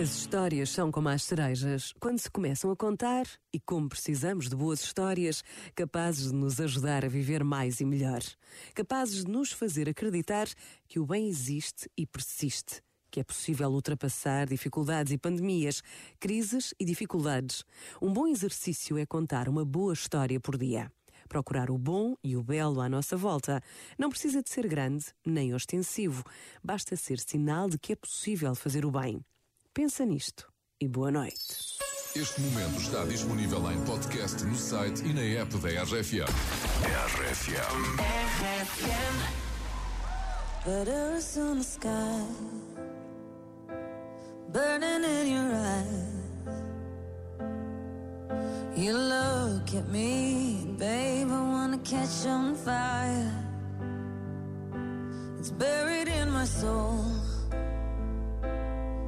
As histórias são como as cerejas, quando se começam a contar e como precisamos de boas histórias, capazes de nos ajudar a viver mais e melhor, capazes de nos fazer acreditar que o bem existe e persiste, que é possível ultrapassar dificuldades e pandemias, crises e dificuldades. Um bom exercício é contar uma boa história por dia. Procurar o bom e o belo à nossa volta. Não precisa de ser grande nem ostensivo, basta ser sinal de que é possível fazer o bem. Pensa nisto e boa noite. Este momento está disponível em podcast no site e na app da RFM. RFM. Letters on the sky, burning in your eyes. You look at me, babe, I wanna catch on fire. It's buried in my soul.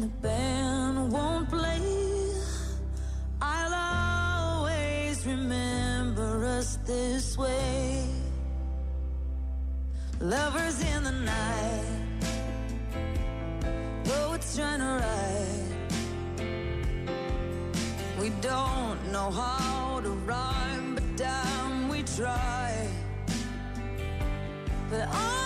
and the band won't play, I'll always remember us this way. Lovers in the night, trying to. We don't know how to rhyme, but damn, we try. But I